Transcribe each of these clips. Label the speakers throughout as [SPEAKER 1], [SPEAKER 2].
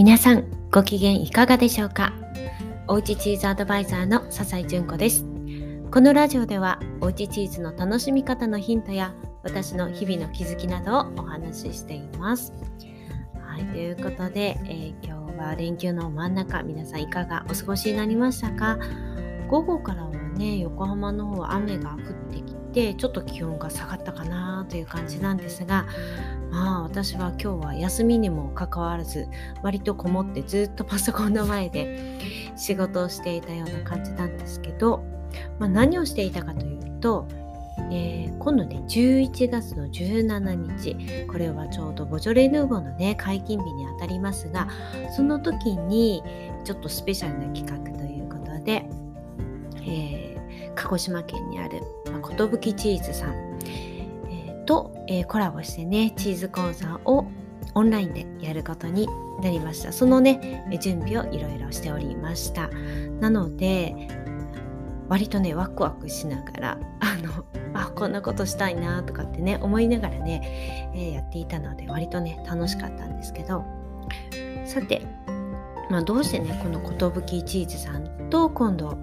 [SPEAKER 1] 皆さんご機嫌いかがでしょうか？おうちチーズアドバイザーの笹井純子です。このラジオではおうちチーズの楽しみ方のヒントや私の日々の気づきなどをお話ししています。はいということで、えー、今日は連休の真ん中皆さんいかがお過ごしになりましたか？午後からはね横浜の方は雨が降ってきてちょっと気温が下がったかなという感じなんですがまあ私は今日は休みにもかかわらず割とこもってずっとパソコンの前で仕事をしていたような感じなんですけど、まあ、何をしていたかというと、えー、今度ね11月の17日これはちょうどボジョレ・ヌーボーのね解禁日にあたりますがその時にちょっとスペシャルな企画ということで、えー、鹿児島県にある、まあ、寿チーズさんと、えー、コラボしてねチーズ講座をオンラインでやることになりましたそのね準備をいろいろしておりましたなので割とねワクワクしながらあのあこんなことしたいなとかってね思いながらね、えー、やっていたので割とね楽しかったんですけどさて、まあ、どうしてねこの寿チーズさんと今度、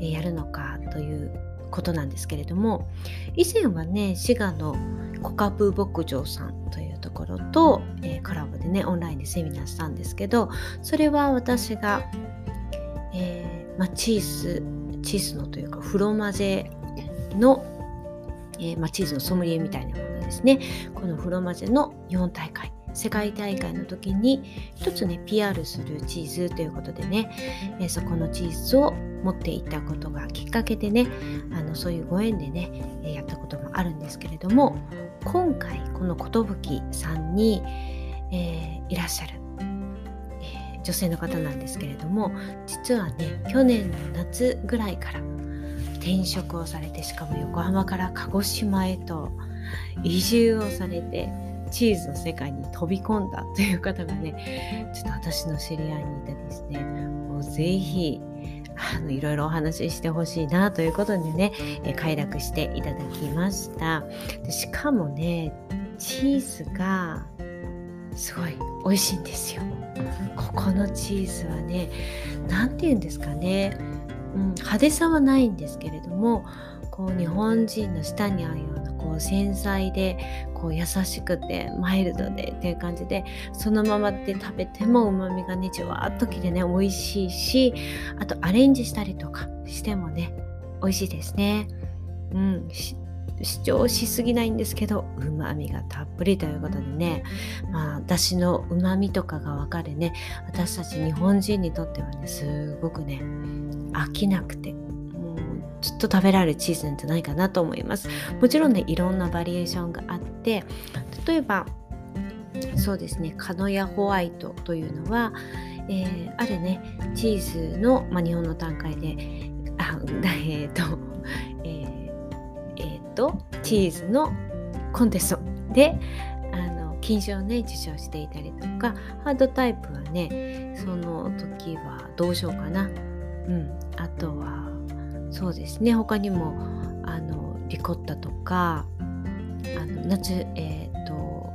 [SPEAKER 1] え、やるのかということなんですけれども以前はね滋賀のコカプ牧場さんというところと、えー、コラボでねオンラインでセミナーしたんですけどそれは私が、えーまあ、チーズチーズのというかフロマゼの、えーまあ、チーズのソムリエみたいなものですね。このフロマゼの4大会。世界大会の時に一つね PR するチーズということでね、え、そこのチーズを持っていたことがきっかけでねあのそういうご縁でね、えやったこともあるんですけれども今回この寿さんに、えー、いらっしゃる、えー、女性の方なんですけれども実はね去年の夏ぐらいから転職をされてしかも横浜から鹿児島へと移住をされてチーズの世界に飛び込んだという方がね ちょっと私の知り合いにいてですねもうぜひあのいろいろお話ししてほしいなということでね、え快諾していただきました。でしかもねチーズがすごい美味しいんですよ。ここのチーズはね何て言うんですかね、うん、派手さはないんですけれどもこう日本人の舌に合うよ繊細でこう優しくてマイルドでっていう感じでそのままで食べてもうまみがねじゅわっときてね美味しいしあとアレンジしたりとかしてもね美味しいですね。うん主張しすぎないんですけどうまみがたっぷりということでねまあ私のうまみとかがわかるね私たち日本人にとってはねすごくね飽きなくてずっと食べられるチーズなんじゃないかなと思います。もちろんねいろんなバリエーションがあって例えばそうですねカノヤホワイトというのは、えー、あるねチーズの、まあ、日本の段階であ えっ、ー、とえー、えー、とチーズのコンテストであの金賞をね受賞していたりとかハードタイプはねその時はどうしようかな。うん。あとはそうですね他にもあのリコッタとかあの夏えっ、ー、と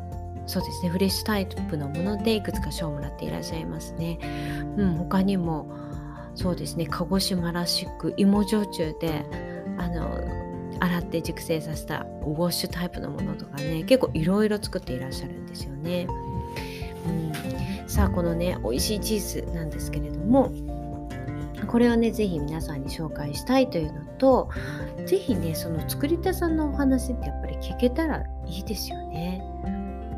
[SPEAKER 1] そうですねフレッシュタイプのものでいくつか賞をもらっていらっしゃいますね。うん、他にもそうですね鹿児島らしく芋焼酎であの洗って熟成させたウォッシュタイプのものとかね結構いろいろ作っていらっしゃるんですよね。うん、さあこのね美味しいチーズなんですけれどもこれをね是非皆さんに紹介したいというのと是非ねその作り手さんのお話ってやっぱり聞けたらいいですよね。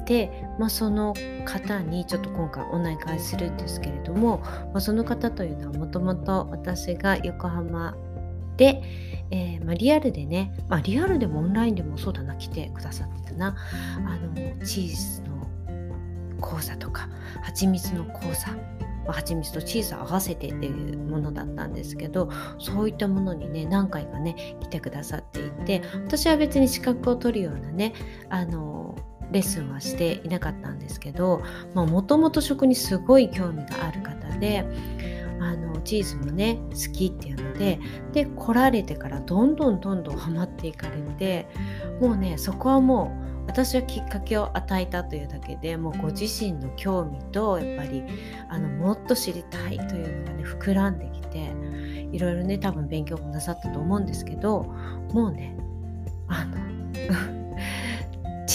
[SPEAKER 1] で、まあ、その方にちょっと今回お願いするんですけれども、まあ、その方というのはもともと私が横浜で、えー、まあ、リアルでね、まあ、リアルでもオンラインでもそうだな来てくださってたなあのチーズの講座とか蜂蜜の講座蜂蜜とチーズを合わせてっていうものだったんですけどそういったものにね何回かね来てくださっていて私は別に資格を取るようなねあのレッスンはしていなかったんですけどもともと食にすごい興味がある方であのチーズもね好きっていうのでで来られてからどんどんどんどんハマっていかれてもうねそこはもう私はきっかけを与えたというだけでもうご自身の興味とやっぱりあのもっと知りたいというのがね膨らんできていろいろね多分勉強もなさったと思うんですけどもうねあの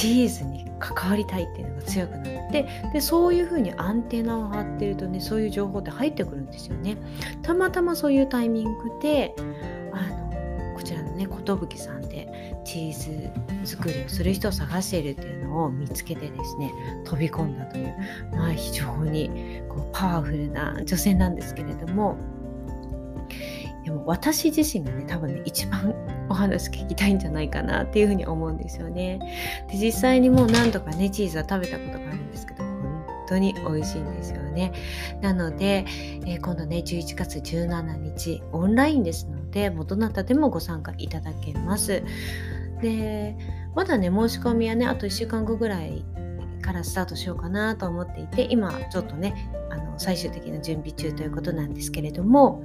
[SPEAKER 1] チーズに関わりたいっていうのが強くなってでそういうふうにアンテナを張ってるとねそういう情報って入ってくるんですよね。たまたまそういうタイミングであのこちらのね寿さんでチーズ作りをする人を探しているっていうのを見つけてですね飛び込んだという、まあ、非常にこうパワフルな女性なんですけれどもでも私自身がね多分ね一番お話聞きたいんじゃないかなっていうふうに思うんですよね。で実際にもう何度かねチーズは食べたことがあるんですけど本当に美味しいんですよね。なので、えー、今度ね11月17日オンラインですのでもうどなたでもご参加いただけます。でまだね申し込みはねあと1週間後ぐらいからスタートしようかなと思っていて今ちょっとねあの最終的な準備中ということなんですけれども、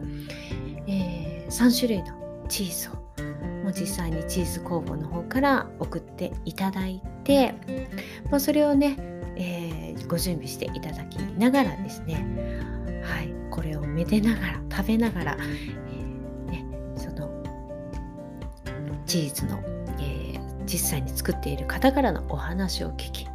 [SPEAKER 1] えー、3種類のチーズをもう実際にチーズ工房の方から送っていただいて、まあ、それをね、えー、ご準備していただきながらですね、はい、これをめでながら食べながら、えー、ね、そのチーズの、えー、実際に作っている方からのお話を聞き、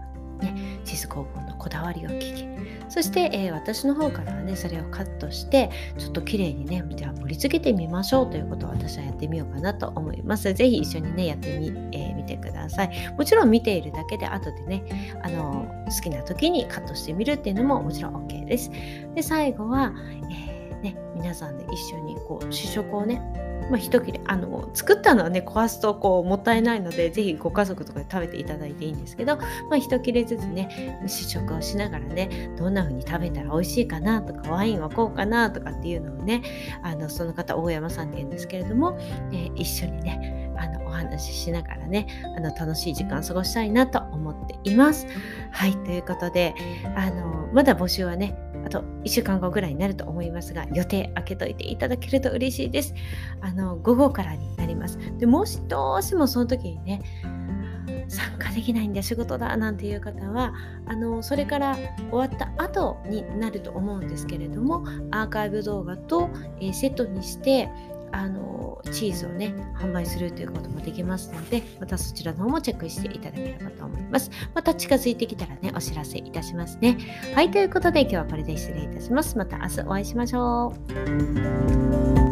[SPEAKER 1] ね、チーズ工房のこだわりを聞きそして、えー、私の方からはねそれをカットしてちょっと綺麗にねじゃあ盛り付けてみましょうということを私はやってみようかなと思います。是非一緒にねやってみ,、えー、見てください。もちろん見ているだけで後でねあの好きな時にカットしてみるっていうのももちろん OK です。で最後は、えー、ね、皆さんで一緒にこう試食をねまあ、一切れあの作ったのはね壊すとこうもったいないのでぜひご家族とかで食べていただいていいんですけど、まあ、一切れずつね試食をしながらねどんな風に食べたら美味しいかなとかワインはこうかなとかっていうのをねあのその方大山さんって言うんですけれども、えー、一緒にねあのお話ししながらねあの楽しい時間を過ごしたいなと思っています。はいということであのまだ募集はねあと1週間後ぐらいになると思いますが、予定開けといていただけると嬉しいです。あの、午後からになります。で、もしどうしてもその時にね、参加できないんで仕事だなんていう方はあのそれから終わった後になると思うんですけれどもアーカイブ動画と、えー、セットにしてあのチーズをね販売するということもできますのでまたそちらの方もチェックしていただければと思います。また近づいてきたらねお知らせいたしますね。はいということで今日はこれで失礼いたします。また明日お会いしましょう。